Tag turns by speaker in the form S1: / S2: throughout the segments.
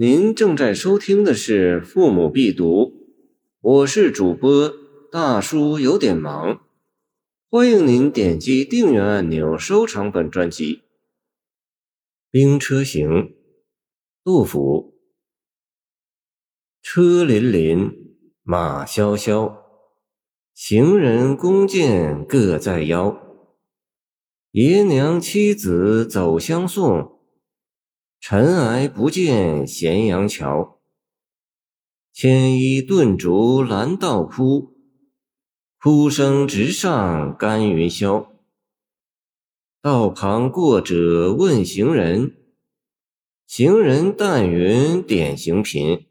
S1: 您正在收听的是《父母必读》，我是主播大叔，有点忙。欢迎您点击订阅按钮，收藏本专辑。《兵车行》杜甫。车辚辚，马萧萧，行人弓箭各在腰。爷娘妻子走相送，尘埃不见咸阳桥。牵衣顿足拦道哭，哭声直上干云霄。道旁过者问行人，行人但云点行频。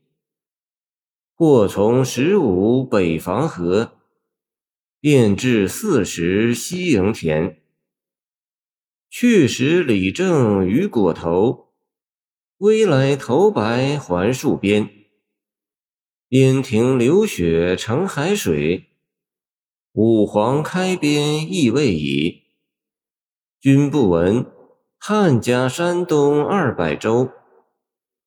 S1: 或从十五北防河，便至四十西营田。去时李正于裹头，归来头白还戍边。边庭流血成海水，五皇开边意未已。君不闻，汉家山东二百州，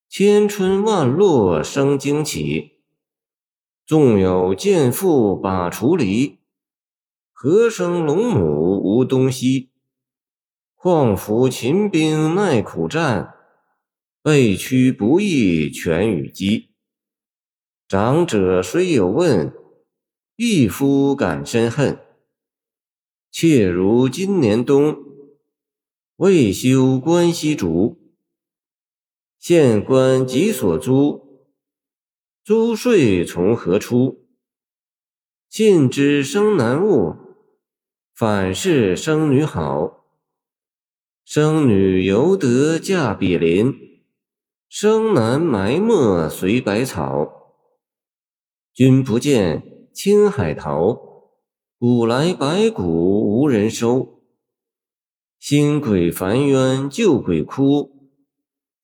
S1: 千春万落生荆杞。纵有剑妇把锄犁，何生龙母无东西？况夫秦兵耐苦战，被驱不易全与鸡。长者虽有问，一夫感深恨。妾如今年冬，未休关西竹。县官急所租，租税从何出？信之生男恶，反是生女好。生女犹得嫁比邻，生南埋没随百草。君不见青海桃，古来白骨无人收。新鬼烦冤旧鬼哭，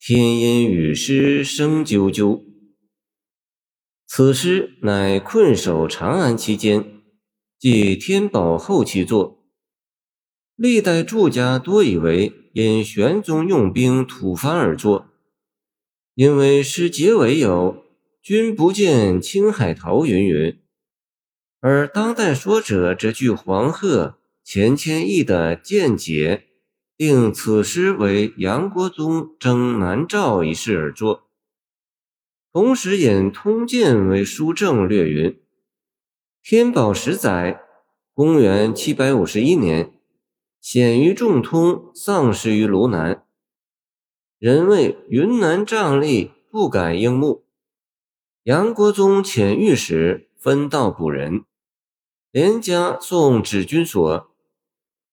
S1: 天阴雨湿声啾啾。此诗乃困守长安期间，即天宝后期作。历代注家多以为因玄宗用兵吐蕃而作，因为诗结尾有“君不见青海桃”云云，而当代说者则据黄鹤、钱谦益的见解，定此诗为杨国宗征南诏一事而作。同时引《通鉴》为书证略云：天宝十载，公元七百五十一年。显于众通，丧失于卢南。人谓云南瘴疠，不敢应募。杨国宗遣御史分道补人，连家送指军所。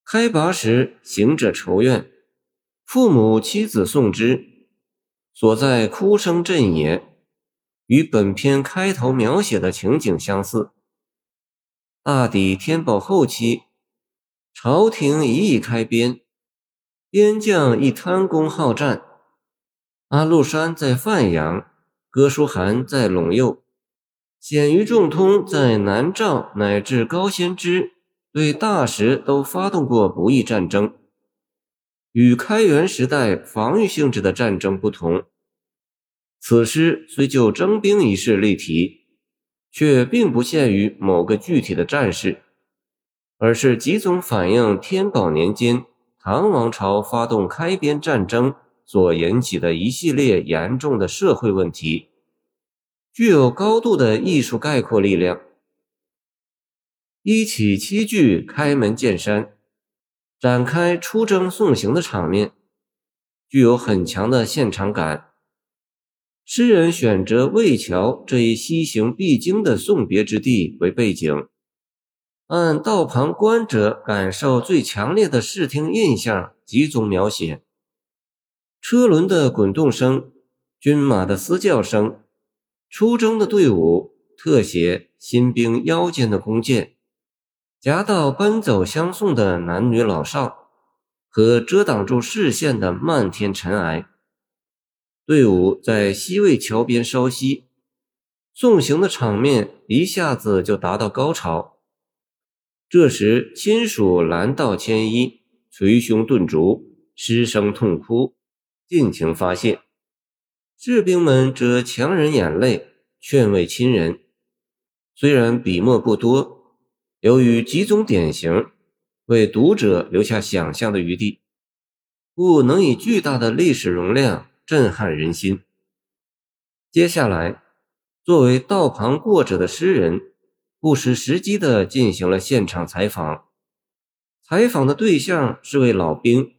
S1: 开拔时，行者愁怨，父母妻子送之，所在哭声震也，与本篇开头描写的情景相似。大抵天宝后期。朝廷一意开边，边将亦贪功好战。阿禄山在范阳，哥舒翰在陇右，鲜于仲通在南诏乃至高仙芝，对大石都发动过不义战争。与开元时代防御性质的战争不同，此诗虽就征兵一事例题，却并不限于某个具体的战事。而是集中反映天宝年间唐王朝发动开边战争所引起的一系列严重的社会问题，具有高度的艺术概括力量。一起七句开门见山，展开出征送行的场面，具有很强的现场感。诗人选择魏桥这一西行必经的送别之地为背景。按道旁观者感受最强烈的视听印象集中描写：车轮的滚动声、军马的嘶叫声、出征的队伍，特写新兵腰间的弓箭，夹道奔走相送的男女老少，和遮挡住视线的漫天尘埃。队伍在西魏桥边稍息，送行的场面一下子就达到高潮。这时，亲属拦道牵衣，捶胸顿足，失声痛哭，尽情发泄。士兵们则强忍眼泪劝慰亲人。虽然笔墨不多，由于几种典型，为读者留下想象的余地，故能以巨大的历史容量震撼人心。接下来，作为道旁过者的诗人，不失时机地进行了现场采访。采访的对象是位老兵，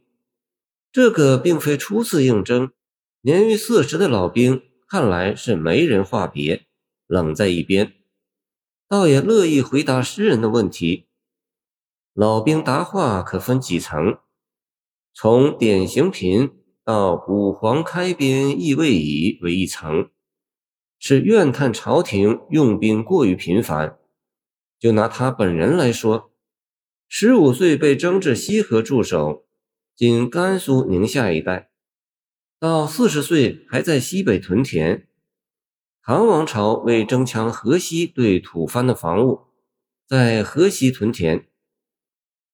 S1: 这个并非初次应征。年逾四十的老兵看来是没人话别，冷在一边，倒也乐意回答诗人的问题。老兵答话可分几层，从典型贫到五皇开边亦未已为一层，是怨叹朝廷用兵过于频繁。就拿他本人来说，十五岁被征至西河驻守，今甘肃宁夏一带。到四十岁还在西北屯田。唐王朝为增强河西对吐蕃的防务，在河西屯田。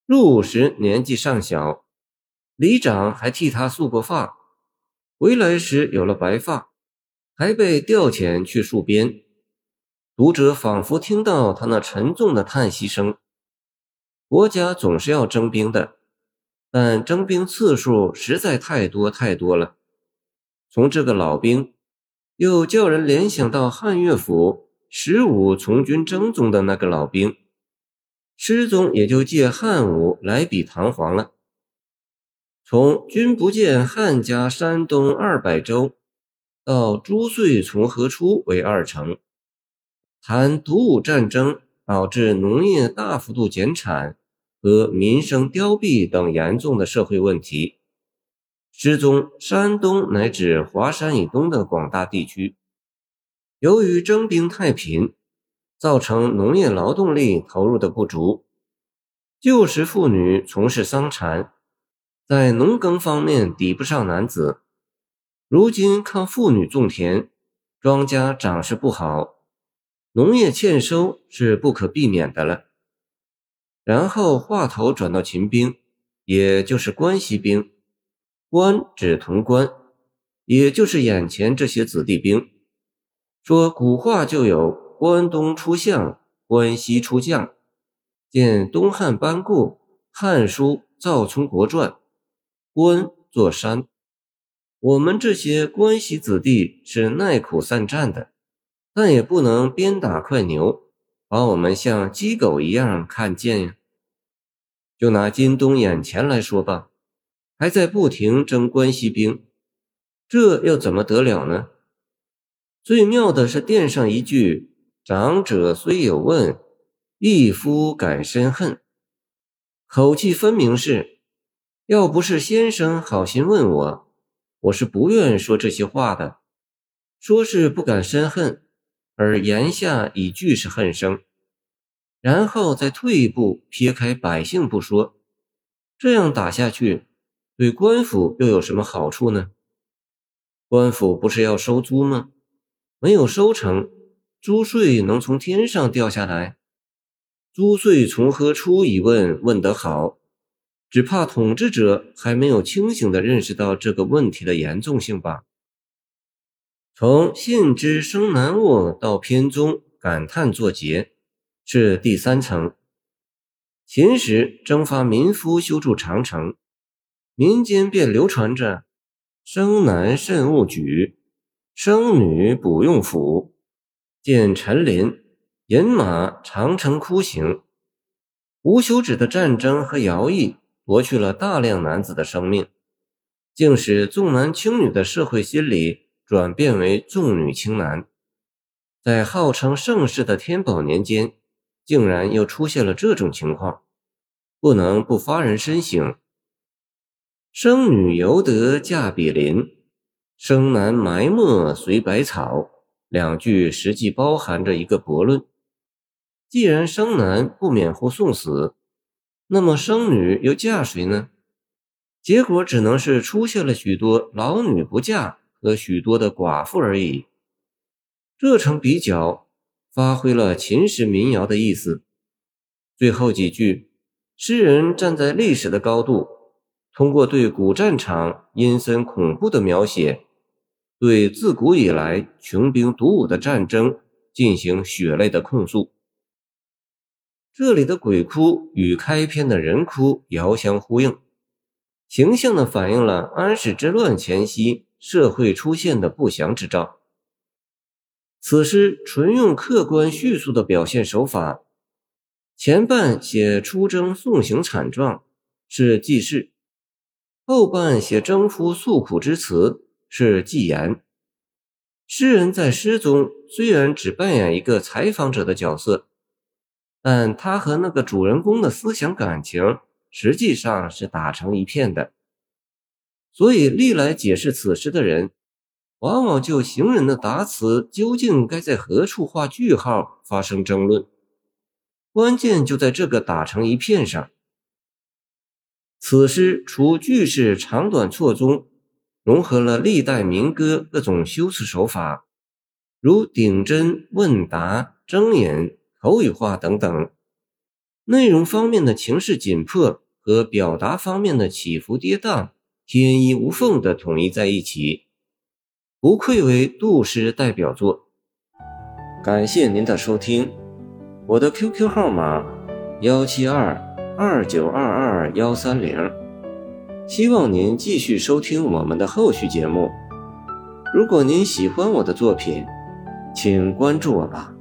S1: 入伍时年纪尚小，里长还替他束过发。回来时有了白发，还被调遣去戍边。读者仿佛听到他那沉重的叹息声。国家总是要征兵的，但征兵次数实在太多太多了。从这个老兵，又叫人联想到汉乐府十五从军征中的那个老兵，诗中也就借汉武来比唐皇了。从“君不见汉家山东二百州”到“朱岁从何出”为二成，谈独武战争导致农业大幅度减产和民生凋敝等严重的社会问题。诗中，山东乃至华山以东的广大地区，由于征兵太频，造成农业劳动力投入的不足。旧时妇女从事桑蚕，在农耕方面抵不上男子。如今靠妇女种田，庄稼长势不好，农业欠收是不可避免的了。然后话头转到秦兵，也就是关西兵。关指潼关，也就是眼前这些子弟兵。说古话就有“关东出相，关西出将”。见东汉班固《汉书·赵充国传》，关作山。我们这些关西子弟是耐苦善战的，但也不能鞭打快牛，把我们像鸡狗一样看贱呀。就拿今东眼前来说吧。还在不停征关西兵，这又怎么得了呢？最妙的是垫上一句：“长者虽有问，一夫敢深恨。”口气分明是：要不是先生好心问我，我是不愿说这些话的。说是不敢深恨，而言下已俱是恨声，然后再退一步，撇开百姓不说，这样打下去。对官府又有什么好处呢？官府不是要收租吗？没有收成，租税能从天上掉下来？租税从何出？一问问得好，只怕统治者还没有清醒地认识到这个问题的严重性吧。从信之生难握到篇中感叹作结，是第三层。秦时征发民夫修筑长城。民间便流传着“生男慎勿举，生女不用斧”，见陈琳饮马长城哭行，无休止的战争和徭役夺去了大量男子的生命，竟使重男轻女的社会心理转变为重女轻男。在号称盛世的天宝年间，竟然又出现了这种情况，不能不发人深省。生女犹得嫁比邻，生男埋没随百草。两句实际包含着一个驳论：既然生男不免乎送死，那么生女又嫁谁呢？结果只能是出现了许多老女不嫁和许多的寡妇而已。这层比较发挥了秦时民谣的意思。最后几句，诗人站在历史的高度。通过对古战场阴森恐怖的描写，对自古以来穷兵黩武的战争进行血泪的控诉。这里的鬼哭与开篇的人哭遥相呼应，形象地反映了安史之乱前夕社会出现的不祥之兆。此诗纯用客观叙述的表现手法，前半写出征送行惨状，是记事；后半写征夫诉苦之词，是记言。诗人在诗中虽然只扮演一个采访者的角色。但他和那个主人公的思想感情实际上是打成一片的，所以历来解释此诗的人，往往就行人的答词究竟该在何处画句号发生争论。关键就在这个打成一片上。此诗除句式长短错综，融合了历代民歌各种修辞手法，如顶针、问答、睁眼。口语化等等，内容方面的情势紧迫和表达方面的起伏跌宕，天衣无缝的统一在一起，不愧为杜诗代表作。感谢您的收听，我的 QQ 号码幺七二二九二二幺三零，希望您继续收听我们的后续节目。如果您喜欢我的作品，请关注我吧。